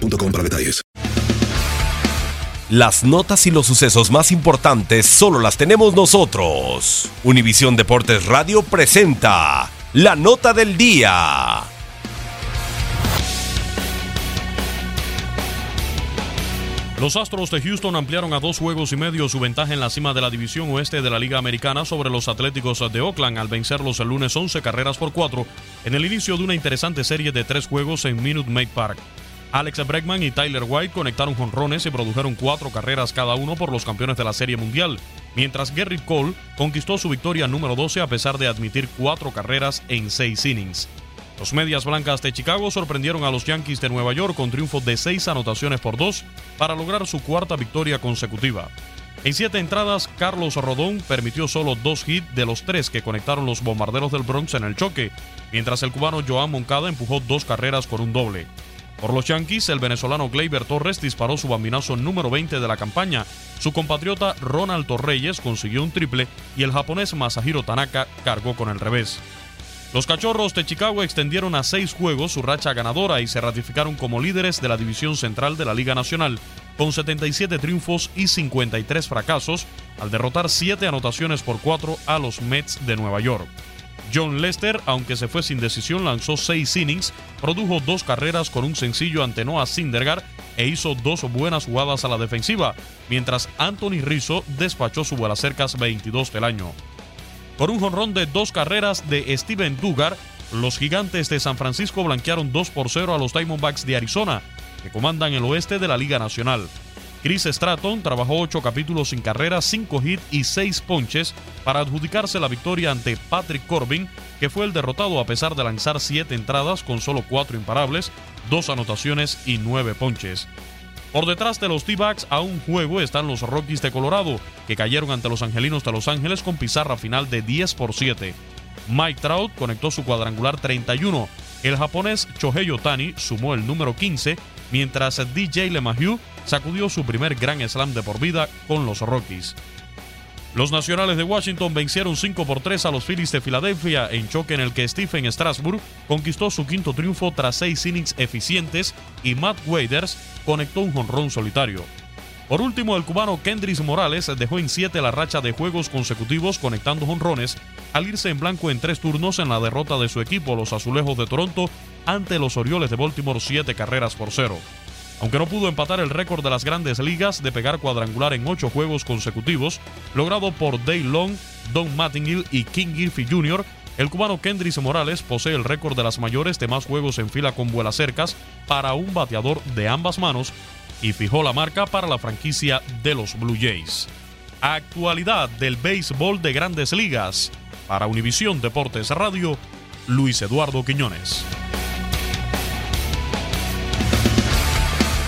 para detalles. Las notas y los sucesos más importantes solo las tenemos nosotros. Univisión Deportes Radio presenta la nota del día. Los Astros de Houston ampliaron a dos juegos y medio su ventaja en la cima de la división oeste de la Liga Americana sobre los Atléticos de Oakland al vencerlos el lunes 11 carreras por cuatro en el inicio de una interesante serie de tres juegos en Minute Maid Park. Alex Bregman y Tyler White conectaron jonrones y produjeron cuatro carreras cada uno por los campeones de la Serie Mundial, mientras Gerrit Cole conquistó su victoria número 12 a pesar de admitir cuatro carreras en seis innings. Los Medias Blancas de Chicago sorprendieron a los Yankees de Nueva York con triunfo de seis anotaciones por dos para lograr su cuarta victoria consecutiva. En siete entradas, Carlos Rodón permitió solo dos hits de los tres que conectaron los bombarderos del Bronx en el choque, mientras el cubano Joan Moncada empujó dos carreras con un doble. Por los Yankees, el venezolano Gleyber Torres disparó su bambinazo número 20 de la campaña. Su compatriota Ronald Torreyes consiguió un triple y el japonés Masahiro Tanaka cargó con el revés. Los Cachorros de Chicago extendieron a seis juegos su racha ganadora y se ratificaron como líderes de la división central de la Liga Nacional, con 77 triunfos y 53 fracasos, al derrotar 7 anotaciones por 4 a los Mets de Nueva York. John Lester, aunque se fue sin decisión, lanzó 6 innings, produjo dos carreras con un sencillo ante Noah Syndergaard e hizo dos buenas jugadas a la defensiva, mientras Anthony Rizzo despachó su cercas 22 del año. Por un jonrón de dos carreras de Steven Dugar, los gigantes de San Francisco blanquearon 2 por 0 a los Diamondbacks de Arizona, que comandan el oeste de la Liga Nacional. Chris Stratton trabajó 8 capítulos sin carrera, 5 hits y 6 ponches para adjudicarse la victoria ante Patrick Corbin, que fue el derrotado a pesar de lanzar 7 entradas con solo 4 imparables, 2 anotaciones y 9 ponches. Por detrás de los T-Backs a un juego están los Rockies de Colorado, que cayeron ante los Angelinos de Los Ángeles con pizarra final de 10 por 7. Mike Trout conectó su cuadrangular 31. El japonés Shohei Otani sumó el número 15, mientras DJ LeMahieu sacudió su primer Grand Slam de por vida con los Rockies. Los Nacionales de Washington vencieron 5 por 3 a los Phillies de Filadelfia en choque en el que Stephen Strasburg conquistó su quinto triunfo tras seis innings eficientes y Matt Waders conectó un jonrón solitario. Por último, el cubano Kendris Morales dejó en 7 la racha de juegos consecutivos conectando jonrones al irse en blanco en tres turnos en la derrota de su equipo, los Azulejos de Toronto, ante los Orioles de Baltimore 7 carreras por cero. Aunque no pudo empatar el récord de las grandes ligas de pegar cuadrangular en ocho juegos consecutivos, logrado por Dale Long, Don Mattingly y King Griffey Jr., el cubano Kendris Morales posee el récord de las mayores de más juegos en fila con vuelas cercas para un bateador de ambas manos y fijó la marca para la franquicia de los Blue Jays. Actualidad del béisbol de grandes ligas. Para Univisión Deportes Radio, Luis Eduardo Quiñones.